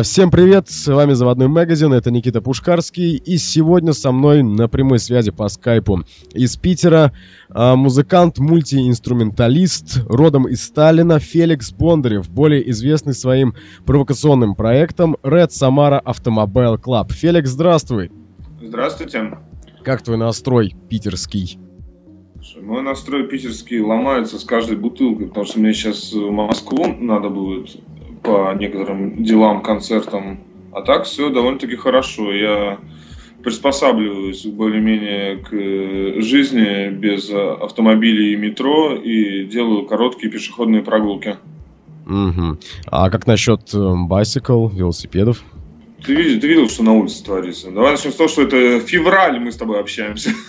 Всем привет, с вами Заводной Магазин, это Никита Пушкарский, и сегодня со мной на прямой связи по скайпу из Питера а, музыкант, мультиинструменталист, родом из Сталина Феликс Бондарев, более известный своим провокационным проектом Red Samara Automobile Club. Феликс, здравствуй! Здравствуйте! Как твой настрой питерский? Мой настрой питерский ломается с каждой бутылкой, потому что мне сейчас в Москву надо будет по некоторым делам, концертам. А так все довольно-таки хорошо. Я приспосабливаюсь более-менее к жизни без автомобилей и метро и делаю короткие пешеходные прогулки. Угу. А как насчет э, байсикл, велосипедов? Ты видел, ты видел, что на улице творится? Давай начнем с того, что это февраль, мы с тобой общаемся.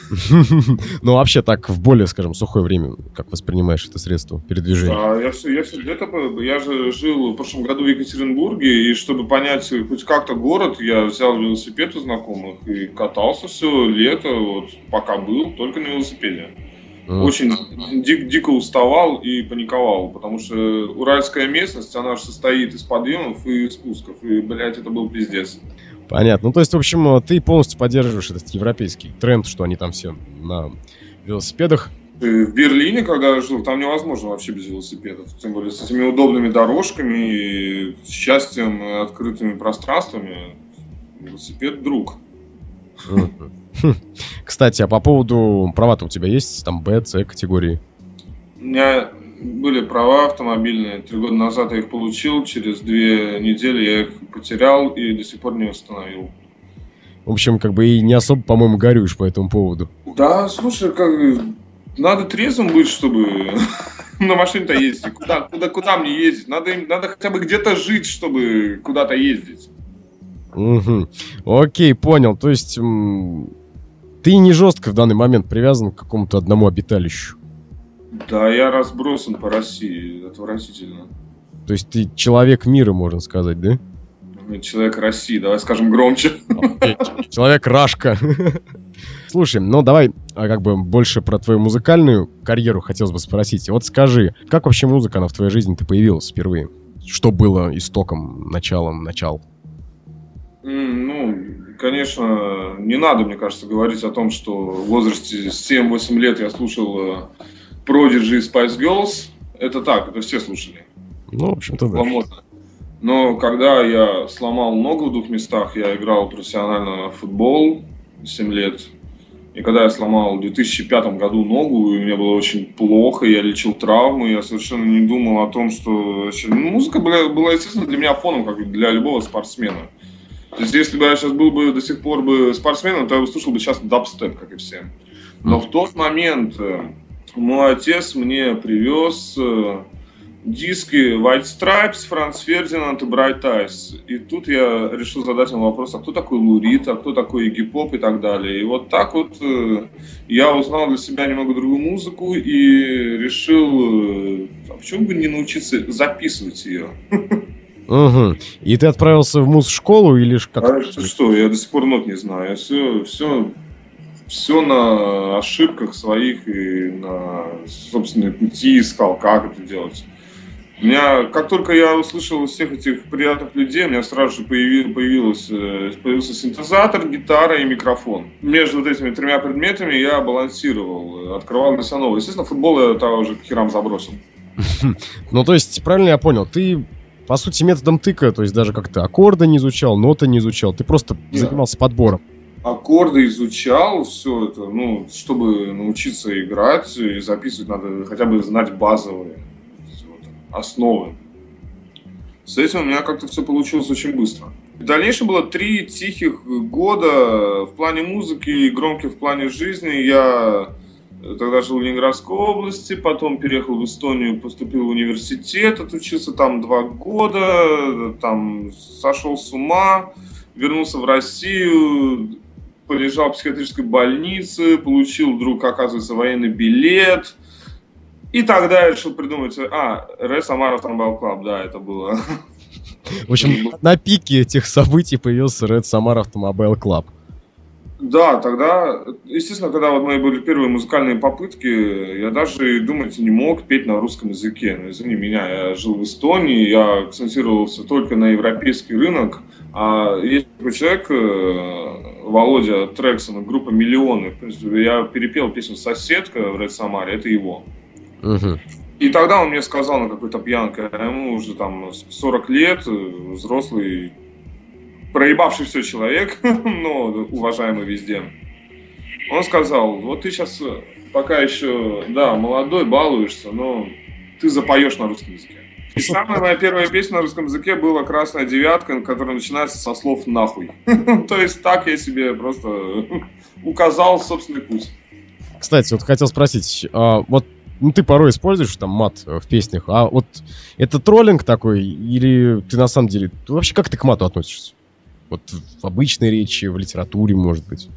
Ну, вообще так, в более, скажем, сухое время, как воспринимаешь это средство передвижения? Да, я все, я все это, я же жил в прошлом году в Екатеринбурге, и чтобы понять хоть как-то город, я взял велосипед у знакомых и катался все лето, вот, пока был, только на велосипеде. Очень дик, дико уставал и паниковал, потому что уральская местность, она же состоит из подъемов и спусков, и, блядь, это был пиздец. Понятно. Ну, то есть, в общем, ты полностью поддерживаешь этот европейский тренд, что они там все на велосипедах. В Берлине, когда я жил, там невозможно вообще без велосипедов. Тем более с этими удобными дорожками и счастьем, открытыми пространствами. Велосипед – друг. Кстати, а по поводу права-то у тебя есть там Б, С категории? У меня были права автомобильные. Три года назад я их получил. Через две недели я их потерял и до сих пор не восстановил. В общем, как бы и не особо, по-моему, горюешь по этому поводу. Да, слушай, как надо трезвым быть, чтобы на машине-то ездить. Куда, куда, куда мне ездить? Надо, надо хотя бы где-то жить, чтобы куда-то ездить. Угу. Окей, понял. То есть ты не жестко в данный момент привязан к какому-то одному обиталищу. Да, я разбросан по России. Отвратительно. То есть ты человек мира, можно сказать, да? Человек России, давай скажем громче. Человек Рашка. Слушай, ну давай а как бы больше про твою музыкальную карьеру хотелось бы спросить. Вот скажи, как вообще музыка, она в твоей жизни-то появилась впервые? Что было истоком, началом, начал? Ну, конечно, не надо, мне кажется, говорить о том, что в возрасте 7-8 лет я слушал э, Prodigy и Spice Girls. Это так, это все слушали. Ну, в общем-то, да. Но когда я сломал ногу в двух местах, я играл профессионально в футбол 7 лет. И когда я сломал в 2005 году ногу, и мне было очень плохо, я лечил травмы, я совершенно не думал о том, что... Ну, музыка была, была, естественно, для меня фоном, как для любого спортсмена. То есть, если бы я сейчас был бы до сих пор бы спортсменом, то я бы слушал бы сейчас дабстеп, как и все. Но в тот момент э, мой отец мне привез э, диски White Stripes, Франц Фердинанд и Bright Eyes. И тут я решил задать ему вопрос, а кто такой Лурит, а кто такой Игги Поп и так далее. И вот так вот э, я узнал для себя немного другую музыку и решил, а почему бы не научиться записывать ее? Угу. И ты отправился в муз-школу или как? А что, что, я до сих пор нот не знаю. Все, все, все на ошибках своих и на собственной пути искал, как это делать. У меня, как только я услышал всех этих приятных людей, у меня сразу же появил, появилось, э, появился синтезатор, гитара и микрофон. Между вот этими тремя предметами я балансировал, открывал для новое. Естественно, футбол я тогда уже к херам забросил. Ну, то есть, правильно я понял, ты по сути, методом тыка, то есть даже как то аккорды не изучал, ноты не изучал, ты просто Нет. занимался подбором. Аккорды изучал, все это, ну, чтобы научиться играть и записывать, надо хотя бы знать базовые вот, основы. С этим у меня как-то все получилось очень быстро. В дальнейшем было три тихих года в плане музыки, громких в плане жизни. Я Тогда жил в Ленинградской области, потом переехал в Эстонию, поступил в университет, отучился там два года, там сошел с ума, вернулся в Россию, полежал в психиатрической больнице, получил вдруг, оказывается, военный билет. И тогда я решил придумать, а, Red Samara Automobile Club, да, это было. В общем, на пике этих событий появился Red Samara Automobile Club. Да, тогда, естественно, когда вот мои были первые музыкальные попытки, я даже думать не мог петь на русском языке. Но, ну, извини меня, я жил в Эстонии, я акцентировался только на европейский рынок. А есть такой человек, э, Володя Трексон, группа «Миллионы». Я перепел песню «Соседка» в Ред Самаре, это его. Угу. И тогда он мне сказал на какой-то пьянке, а ему уже там 40 лет, э, взрослый проебавшийся человек, но уважаемый везде, он сказал, вот ты сейчас э, пока еще, да, молодой, балуешься, но ты запоешь на русском языке. И самая моя первая песня на русском языке была «Красная девятка», которая начинается со слов «нахуй». То есть так я себе просто указал собственный путь. Кстати, вот хотел спросить, а, вот ну, ты порой используешь там мат э, в песнях, а вот это троллинг такой, или ты на самом деле, вообще как ты к мату относишься? Вот в обычной речи, в литературе, может быть.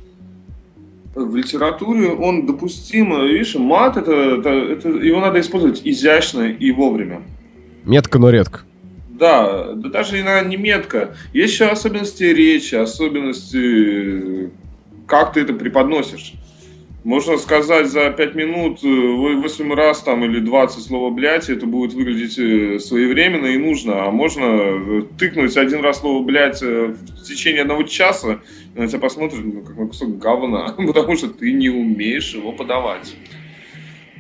В литературе он допустим. Видишь, мат это, это, это его надо использовать изящно и вовремя. Метко, но редко. Да, да даже иногда не метко. Есть еще особенности речи, особенности, как ты это преподносишь. Можно сказать за 5 минут 8 э, раз там или 20 слова блять, это будет выглядеть э, своевременно и нужно. А можно э, тыкнуть один раз слово блять в течение одного часа, и на тебя посмотрят ну, как на кусок говна, потому что ты не умеешь его подавать.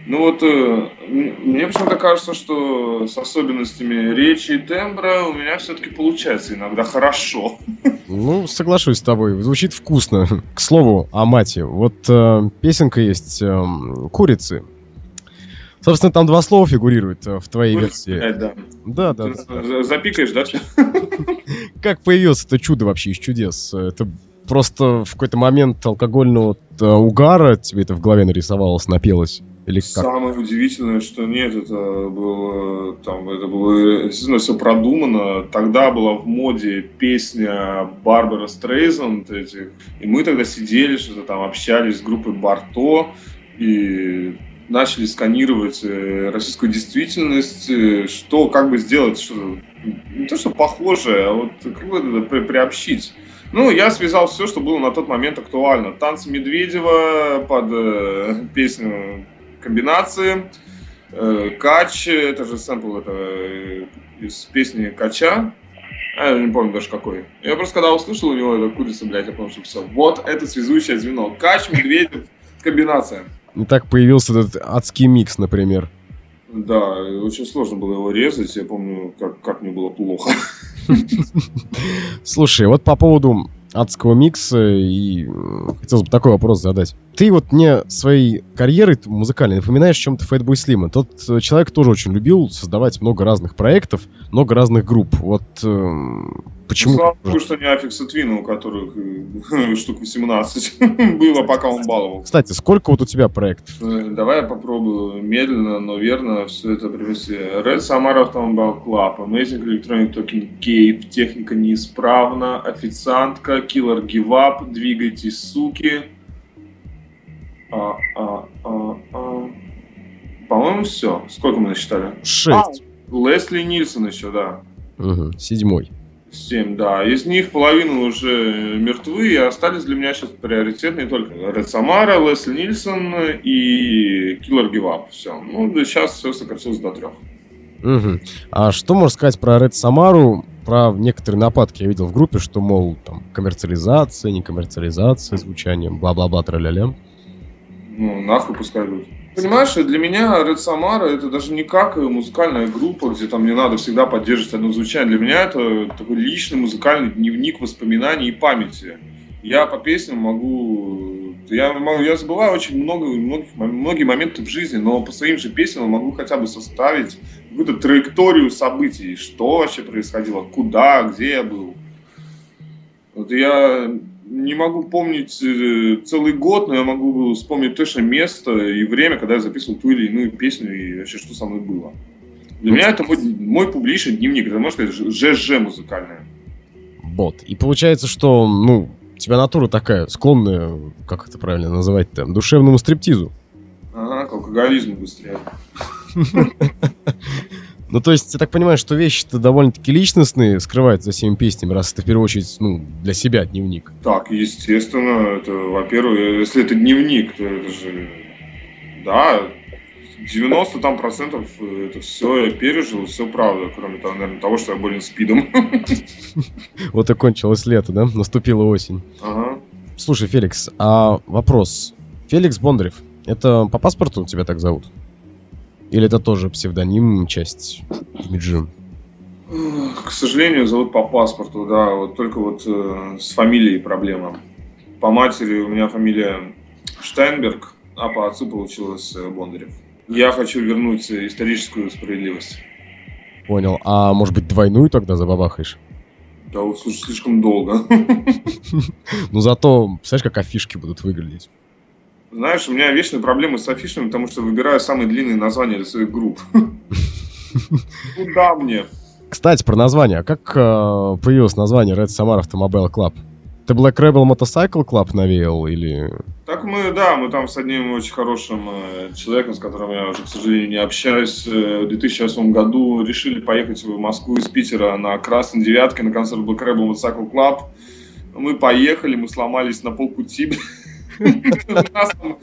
Ну вот, э, мне почему-то кажется, что с особенностями речи и тембра у меня все-таки получается иногда хорошо. Ну, соглашусь с тобой, звучит вкусно. К слову, о мате. Вот э, песенка есть э, «Курицы». Собственно, там два слова фигурируют э, в твоей Курица, версии. Да, да. да, да. Запикаешь, да? Как появилось это чудо вообще из чудес? Это просто в какой-то момент алкогольного э, угара тебе это в голове нарисовалось, напелось? Или как? Самое удивительное, что нет, это было там, это было действительно все продумано. Тогда была в моде песня Барбара Стрейзанд этих, и мы тогда сидели, что-то там общались с группой Барто и начали сканировать э, российскую действительность, э, что как бы сделать, что не то что похожее, а вот как бы это приобщить. Ну, я связал все, что было на тот момент актуально. Танцы Медведева под э, песню комбинации. Э, Кач, это же сэмпл это э, из песни Кача. А, я не помню даже какой. Я просто когда услышал у него это курица, блядь, я понял, что все. Вот это связующее звено. Кач, Медведев, комбинация. И так появился этот адский микс, например. Да, очень сложно было его резать. Я помню, как, как мне было плохо. Слушай, вот по поводу адского микса, и хотелось бы такой вопрос задать. Ты вот мне своей карьерой музыкальной напоминаешь чем-то Fatboy Slim. Тот э, человек тоже очень любил создавать много разных проектов, много разных групп. Вот э, почему... Ну, слава богу, что не Аффикса Твина, у которых э, штук 18 было, пока он баловал. Кстати, сколько вот у тебя проектов? Э, давай я попробую медленно, но верно все это привести. Red Samara Automobile Club, Amazing Electronic Talking Gate, техника неисправна, официантка, Killer Give Up, двигайтесь, суки, а, а, а, а. По-моему, все. Сколько мы насчитали? Шесть. А, Лесли Нильсон еще, да. Угу. Седьмой. Семь, да. Из них половина уже мертвы, и остались для меня сейчас приоритетные только Ред Самара, Лесли Нильсон и Киллер Гивап. Все. Ну, да сейчас все сократилось до трех. Угу. А что можно сказать про Ред Самару? Про некоторые нападки я видел в группе, что, мол, там, коммерциализация, не коммерциализация звучания, бла-бла-бла, тра-ля-ля ну, нахуй пускай идут. Понимаешь, для меня Red Samara это даже не как музыкальная группа, где там мне надо всегда поддерживать одно звучание. Для меня это такой личный музыкальный дневник воспоминаний и памяти. Я по песням могу... Я, я забываю очень много, многих, многие моменты в жизни, но по своим же песням могу хотя бы составить какую-то траекторию событий, что вообще происходило, куда, где я был. Вот я не могу помнить э, целый год, но я могу вспомнить точно место и время, когда я записывал ту или иную песню и вообще что со мной было. Для ну, меня это мой, мой публичный дневник, это можно сказать ЖЖ музыкальная. Вот. И получается, что, ну, у тебя натура такая, склонная, как это правильно называть-то, душевному стриптизу. Ага, к алкоголизму быстрее. Ну, то есть, я так понимаю, что вещи-то довольно-таки личностные скрываются за всеми песнями, раз это в первую очередь, ну, для себя дневник. Так, естественно, это, во-первых, если это дневник, то это же, да, 90 там процентов э, это все я пережил, все правда, кроме того, наверное, того, что я болен спидом. Вот и кончилось лето, да? Наступила осень. Ага. Слушай, Феликс, а вопрос. Феликс Бондарев, это по паспорту тебя так зовут? Или это тоже псевдоним, часть имиджа? К сожалению, зовут по паспорту, да, вот только вот э, с фамилией проблема. По матери у меня фамилия Штайнберг, а по отцу получилось э, Бондарев. Я хочу вернуть историческую справедливость. Понял. А может быть двойную тогда забабахаешь? Да, вот слушай, слишком долго. Ну зато, представляешь, как афишки будут выглядеть. Знаешь, у меня вечные проблемы с афишами, потому что выбираю самые длинные названия для своих групп. Куда мне? Кстати, про название. А как э, появилось название Red Samara Automobile Club? Ты Black Rebel Motorcycle Club навеял или... Так мы, да, мы там с одним очень хорошим э, человеком, с которым я уже, к сожалению, не общаюсь, э, в 2008 году решили поехать в Москву из Питера на Красной Девятке на концерт Black Rebel Motorcycle Club. Мы поехали, мы сломались на полпути. Нас там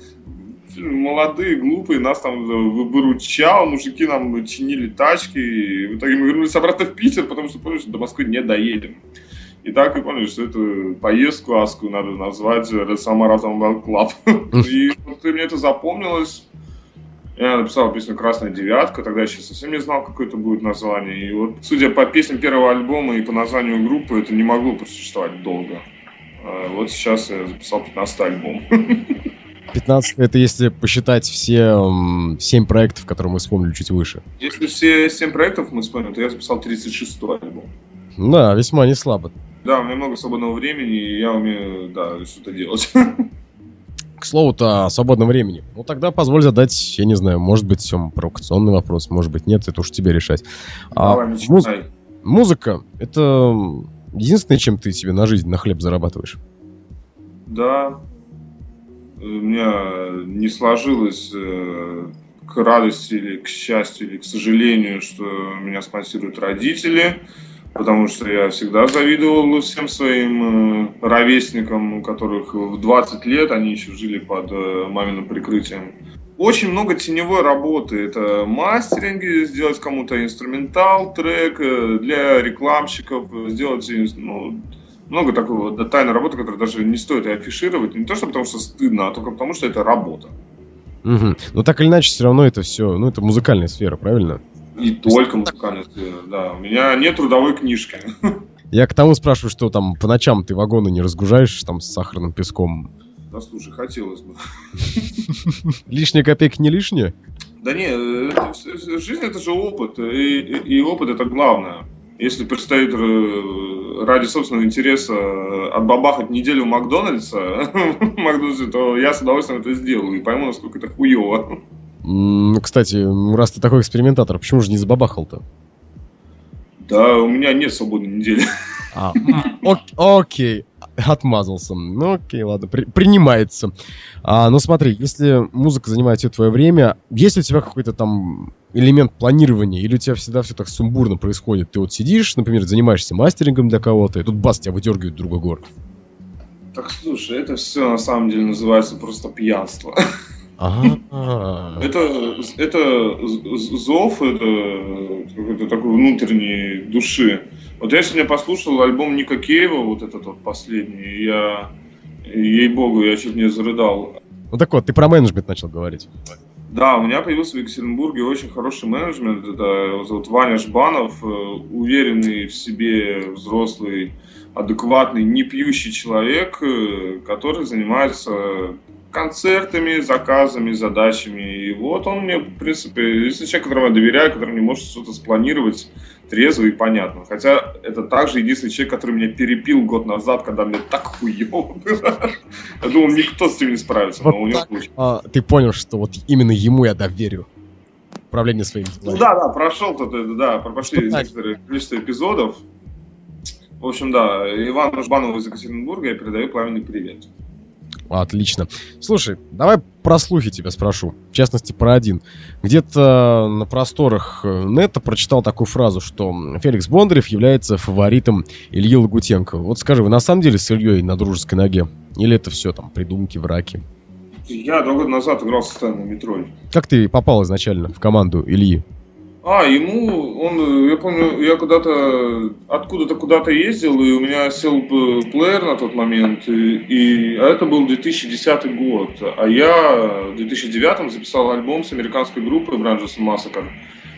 молодые, глупые, нас там выручал, мужики нам чинили тачки. И в итоге мы вернулись обратно в Питер, потому что поняли, что до Москвы не доедем. И так и поняли, что эту поездку адскую надо назвать Automobile Club. И вот мне это запомнилось. Я написал песню «Красная девятка», тогда я еще совсем не знал, какое это будет название. И вот, судя по песням первого альбома и по названию группы, это не могло просуществовать долго. А вот сейчас я записал 15 альбом. 15 это если посчитать все семь проектов, которые мы вспомнили чуть выше. Если все семь проектов мы вспомним, то я записал 36 альбом. Да, весьма не слабо. Да, у меня много свободного времени, и я умею, да, что-то делать. К слову-то о свободном времени. Ну тогда позволь задать, я не знаю, может быть, всем провокационный вопрос, может быть, нет, это уж тебе решать. А Давай, а, муз... Музыка — это единственное, чем ты себе на жизнь, на хлеб зарабатываешь? Да. У меня не сложилось э, к радости или к счастью, или к сожалению, что меня спонсируют родители потому что я всегда завидовал всем своим э, ровесникам, у которых в 20 лет они еще жили под э, маминым прикрытием. Очень много теневой работы. Это мастеринги, сделать кому-то инструментал, трек, э, для рекламщиков, сделать ну, много такого да, тайной работы, которую даже не стоит и афишировать. Не то, что потому что стыдно, а только потому, что это работа. Угу. Но так или иначе, все равно это все, ну, это музыкальная сфера, правильно? И только музыкальная да. У меня нет трудовой книжки. Я к тому спрашиваю, что там по ночам ты вагоны не разгружаешь там с сахарным песком? Да слушай, хотелось бы. Лишняя копейка не лишняя? Да не, жизнь это же опыт, и, и, и опыт это главное. Если предстоит э, ради собственного интереса отбабахать неделю Макдональдса, Макдональдсе, то я с удовольствием это сделаю и пойму, насколько это хуево. Кстати, раз ты такой экспериментатор, почему же не забабахал-то? Да, у меня нет свободной недели. А, окей, отмазался. Ну окей, ладно, при, принимается. А, ну смотри, если музыка занимает все твое время, есть ли у тебя какой-то там элемент планирования, или у тебя всегда все так сумбурно происходит? Ты вот сидишь, например, занимаешься мастерингом для кого-то, и тут бас, тебя выдергивает другой город. Так слушай, это все на самом деле называется просто пьянство. Это, это зов, это какой-то такой внутренней души. Вот я сегодня послушал альбом Ника Кейва, вот этот вот последний, я, ей-богу, я чуть не зарыдал. Ну так вот, ты про менеджмент начал говорить. Да, у меня появился в Екатеринбурге очень хороший менеджмент. Это его зовут Ваня Жбанов, э, уверенный в себе взрослый, адекватный, не пьющий человек, э, который занимается концертами, заказами, задачами. И вот он мне, в принципе, если человек, которому я доверяю, который не может что-то спланировать трезво и понятно. Хотя это также единственный человек, который меня перепил год назад, когда мне так хуево было. Я думал, никто с этим не справится, но у него получилось. А, ты понял, что вот именно ему я доверю управление своим делами. Ну да, да, прошел тут, да, прошли некоторые количество эпизодов. В общем, да, Ивану Жбанову из Екатеринбурга я передаю пламенный привет. Отлично. Слушай, давай про слухи тебя спрошу. В частности, про один. Где-то на просторах э, нета прочитал такую фразу, что Феликс Бондарев является фаворитом Ильи Лагутенко. Вот скажи, вы на самом деле с Ильей на дружеской ноге? Или это все там придумки, враки? Я два года назад играл с Стэн Метроль. Как ты попал изначально в команду Ильи? А, ему, он, я помню, я когда-то откуда-то куда-то ездил, и у меня сел плеер на тот момент, и, и а это был 2010 год, а я в 2009 записал альбом с американской группой Branches Massacre,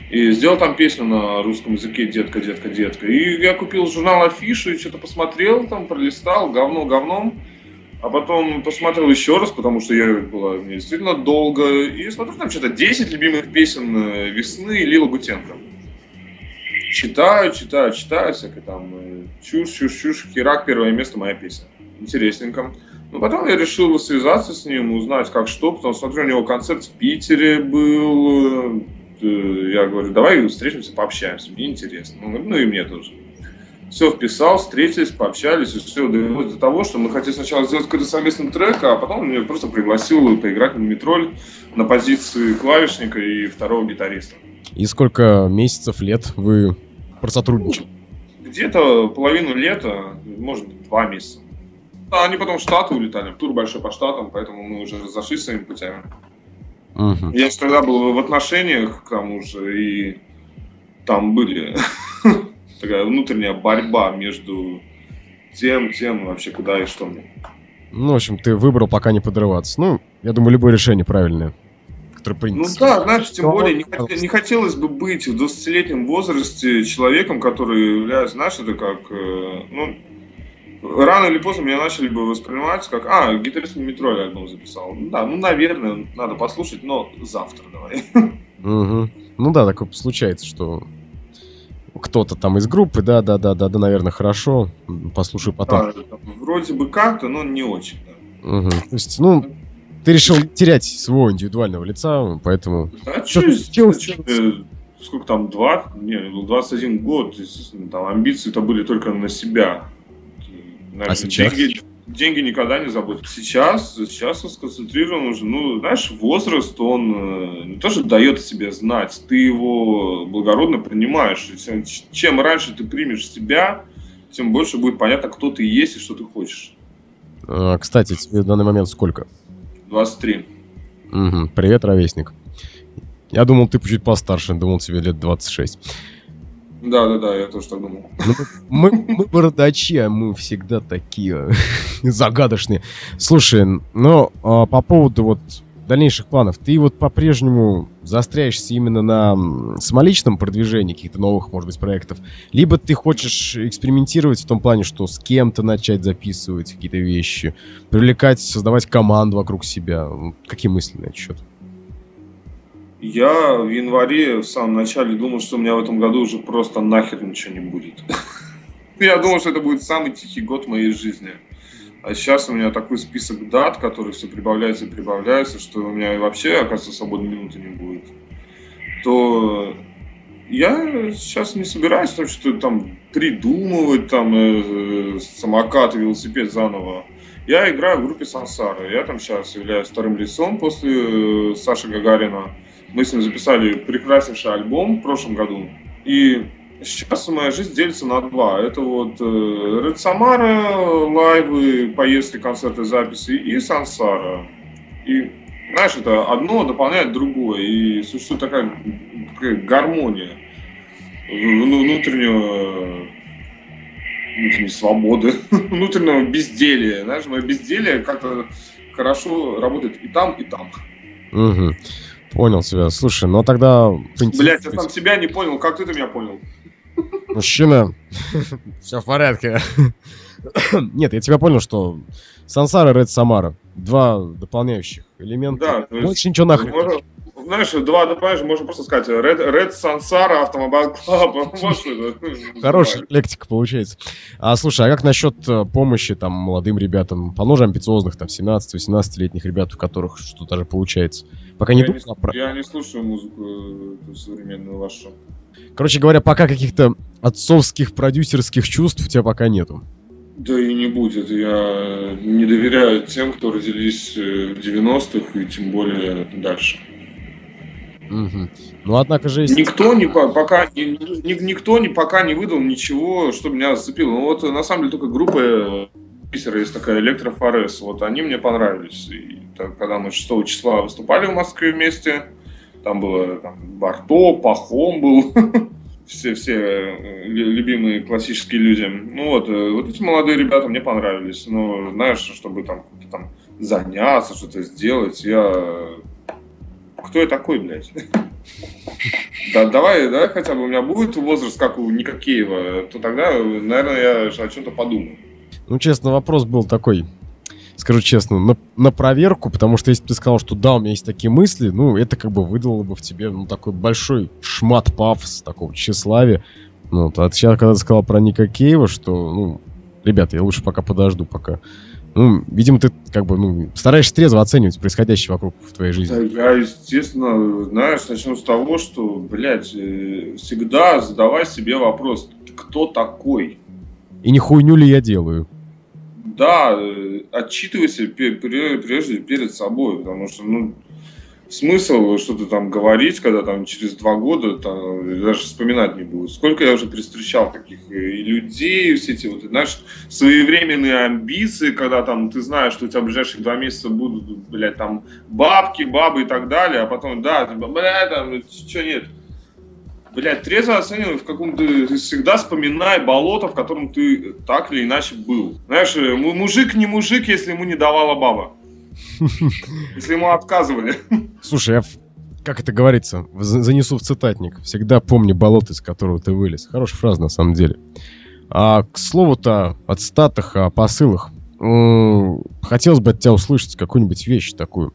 и сделал там песню на русском языке «Детка, детка, детка». И я купил журнал афишу и что-то посмотрел там, пролистал, говно говном, а потом посмотрел еще раз, потому что я была мне действительно долго. И смотрю, там что-то 10 любимых песен э, весны Лила Гутенко. Читаю, читаю, читаю, всякое там э, чушь, чушь, чушь, херак, первое место, моя песня. Интересненько. Но потом я решил связаться с ним, узнать как что, потому что смотрю, у него концерт в Питере был. Э, я говорю, давай встретимся, пообщаемся, мне интересно. Ну и мне тоже все вписал, встретились, пообщались, и все довелось до того, что мы хотели сначала сделать какой-то совместный трек, а потом он меня просто пригласил поиграть на метроль на позиции клавишника и второго гитариста. И сколько месяцев, лет вы просотрудничали? Где-то половину лета, может два месяца. А они потом в Штаты улетали, тур большой по Штатам, поэтому мы уже разошлись своими путями. Угу. Я же тогда был в отношениях к тому же, и там были такая внутренняя борьба между тем, тем вообще куда и что мне. Ну, в общем, ты выбрал пока не подрываться. Ну, я думаю, любое решение правильное. Которое принято. Ну да, знаешь, тем более не, хот... не хотелось бы быть в 20-летнем возрасте человеком, который является, знаешь, это как, э, ну, рано или поздно меня начали бы воспринимать как, а, гитарист на метро альбом записал. Ну да, ну, наверное, надо послушать, но завтра давай. Угу. Ну да, такое случается, что кто-то там из группы, да, да, да, да, да, наверное, хорошо. Послушай потом. Да, вроде бы как-то, но не очень. Да. Угу. То есть, ну, ты решил терять своего индивидуального лица, поэтому... Да, что, что, что, сколько там, два? Не, был 21 год, естественно, там амбиции-то были только на себя. Наверное, а сейчас? Деньги, деньги никогда не заботят. Сейчас, сейчас он сконцентрирован уже, ну, знаешь, возраст, он э, тоже дает себе знать, ты его благородно принимаешь. Чем раньше ты примешь себя, тем больше будет понятно, кто ты есть и что ты хочешь. А, кстати, тебе в данный момент сколько? 23. Угу. Привет, ровесник. Я думал, ты чуть постарше, думал, тебе лет 26. Да, да, да, я тоже так думал. Ну, мы, мы бородачи, а мы всегда такие загадочные. Слушай, ну, а, по поводу вот дальнейших планов, ты вот по-прежнему заостряешься именно на самоличном продвижении каких-то новых, может быть, проектов, либо ты хочешь экспериментировать в том плане, что с кем-то начать записывать какие-то вещи, привлекать, создавать команду вокруг себя. Какие мысли на этот счет? Я в январе, в самом начале, думал, что у меня в этом году уже просто нахер ничего не будет. Я думал, что это будет самый тихий год моей жизни. А сейчас у меня такой список дат, который все прибавляется и прибавляется, что у меня вообще, оказывается, свободной минуты не будет. То я сейчас не собираюсь там что-то там придумывать, там э, самокат, велосипед заново. Я играю в группе Сансара. Я там сейчас являюсь вторым лицом после э, Саши Гагарина. Мы с ним записали прекраснейший альбом в прошлом году. И сейчас моя жизнь делится на два. Это вот э, Red Samara, лайвы, поездки, концерты, записи и Сансара. И знаешь, это одно дополняет другое. И существует такая, такая гармония внутреннего внутренней свободы, внутреннего безделия. Знаешь, мое безделие как-то хорошо работает и там, и там. Угу. Понял тебя. Слушай, ну тогда... Блять, я сам себя не понял. Как ты меня понял? Мужчина, все в порядке. Нет, я тебя понял, что Сансара и Ред Самара. Два дополняющих элемента. Да, Больше ничего нахрен знаешь, два добавишь, можно просто сказать Red, Red Sansara Automobile Club. Хорошая лектика получается. А слушай, а как насчет э, помощи там молодым ребятам, помножим амбициозных, там, 17-18-летних ребят, у которых что-то даже получается? Пока не думал. Я не слушаю музыку э, современную вашу. Короче говоря, пока каких-то отцовских продюсерских чувств у тебя пока нету. Да и не будет. Я не доверяю тем, кто родились э, в 90-х и тем более дальше. Угу. Ну, однако же есть... Никто, не, пока, ни, никто не, пока не выдал ничего, что меня зацепило. Ну, вот на самом деле только группа Питера есть такая Электрофорез. Вот они мне понравились. И так, когда мы 6 числа выступали в Москве вместе, там было там, Барто, Пахом был, все, все э, любимые классические люди. Ну вот, э, вот эти молодые ребята мне понравились. Но знаешь, чтобы там, там заняться, что-то сделать, я... Кто я такой, блядь? Да, давай, да, хотя бы у меня будет возраст, как у Никакеева, то тогда, наверное, я о чем-то подумаю. Ну, честно, вопрос был такой, скажу честно, на, на проверку, потому что если бы ты сказал, что да, у меня есть такие мысли, ну, это как бы выдало бы в тебе, ну, такой большой шмат пафос, такого тщеславия. Ну, вот, а сейчас, когда ты сказал про Ника Кейва, что, ну, ребята, я лучше пока подожду, пока ну, видимо, ты как бы ну, стараешься трезво оценивать происходящее вокруг в твоей жизни. Да, я, естественно, знаешь, начну с того, что, блядь, э, всегда задавай себе вопрос, кто такой? И не хуйню ли я делаю? Да, э, отчитывайся прежде перед собой, потому что, ну, смысл что-то там говорить, когда там через два года там, даже вспоминать не будет. Сколько я уже перестречал таких э, и людей, все эти вот, знаешь, своевременные амбиции, когда там ты знаешь, что у тебя в ближайшие два месяца будут, блядь, там бабки, бабы и так далее, а потом, да, ты, блядь, там, что нет. Блядь, трезво оценивай, в каком ты, ты всегда вспоминай болото, в котором ты так или иначе был. Знаешь, э, мужик не мужик, если ему не давала баба. Если ему отказывали. Слушай, я, как это говорится, занесу в цитатник. Всегда помни болото, из которого ты вылез. Хорошая фраза, на самом деле. А к слову-то о цитатах, о посылах. Хотелось бы от тебя услышать какую-нибудь вещь такую.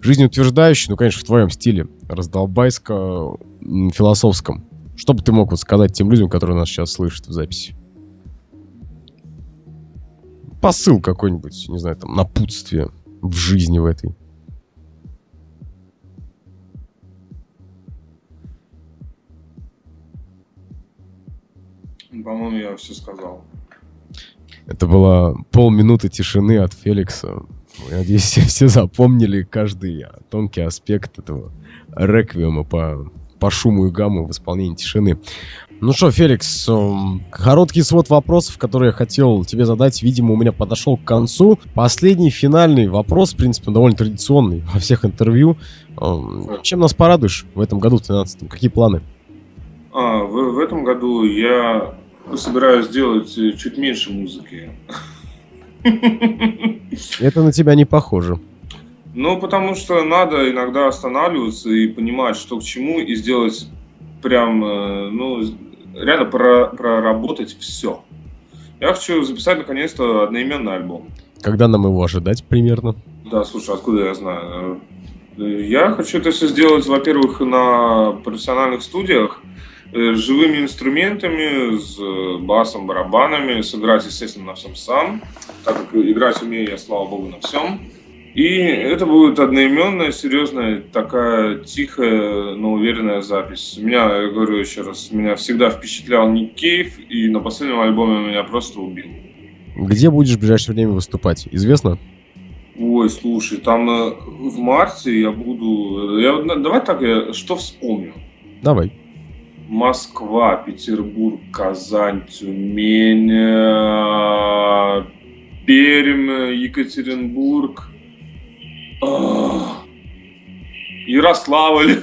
Жизнеутверждающую, ну, конечно, в твоем стиле. Раздолбайско-философском. Что бы ты мог вот сказать тем людям, которые нас сейчас слышат в записи? Посыл какой-нибудь, не знаю, там, напутствие в жизни в этой. По-моему, я все сказал. Это была полминуты тишины от Феликса. Я надеюсь, все, все запомнили каждый тонкий аспект этого реквиема по, по шуму и гамму в исполнении тишины. Ну что, Феликс, эм, короткий свод вопросов, которые я хотел тебе задать, видимо, у меня подошел к концу. Последний финальный вопрос, в принципе, довольно традиционный во всех интервью. Эм, чем нас порадуешь в этом году, в 13 Какие планы? А, в, в этом году я собираюсь сделать э, чуть меньше музыки. Это на тебя не похоже. Ну, потому что надо иногда останавливаться и понимать, что к чему, и сделать прям, э, ну, реально про, проработать все. Я хочу записать наконец-то одноименный альбом. Когда нам его ожидать примерно? Да, слушай, откуда я знаю? Я хочу это все сделать, во-первых, на профессиональных студиях, э, с живыми инструментами, с э, басом, барабанами, сыграть, естественно, на всем сам, так как играть умею я, слава богу, на всем. И это будет одноименная, серьезная, такая тихая, но уверенная запись. Меня, я говорю еще раз, меня всегда впечатлял Ник Кейв, и на последнем альбоме меня просто убил. Где будешь в ближайшее время выступать? Известно? Ой, слушай, там э, в марте я буду... Я, давай так, я что вспомню? Давай. Москва, Петербург, Казань, Тюмень, э, Пермь, Екатеринбург, Ярославль.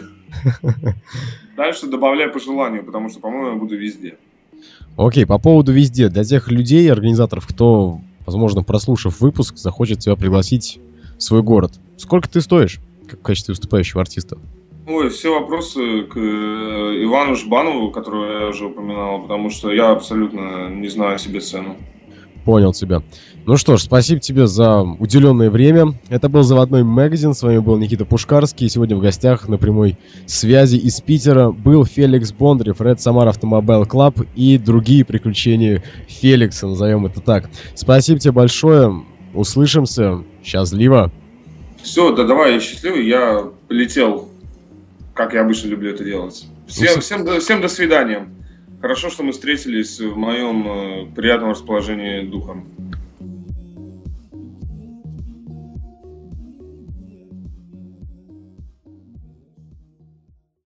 Дальше добавляй по желанию, потому что, по-моему, я буду везде. Окей, по поводу везде. Для тех людей, организаторов, кто, возможно, прослушав выпуск, захочет тебя пригласить в свой город. Сколько ты стоишь как в качестве выступающего артиста? Ой, все вопросы к э, Ивану Жбанову, которого я уже упоминал, потому что я абсолютно не знаю себе цену. Понял тебя. Ну что ж, спасибо тебе за уделенное время. Это был «Заводной магазин». С вами был Никита Пушкарский. Сегодня в гостях на прямой связи из Питера был Феликс Бондарев, Red Samar Automobile Club и другие приключения Феликса, назовем это так. Спасибо тебе большое. Услышимся. Счастливо. Все, да давай, я счастливый. Я полетел, как я обычно люблю это делать. Всем, ну, всем, всем до свидания. Хорошо, что мы встретились в моем э, приятном расположении духом.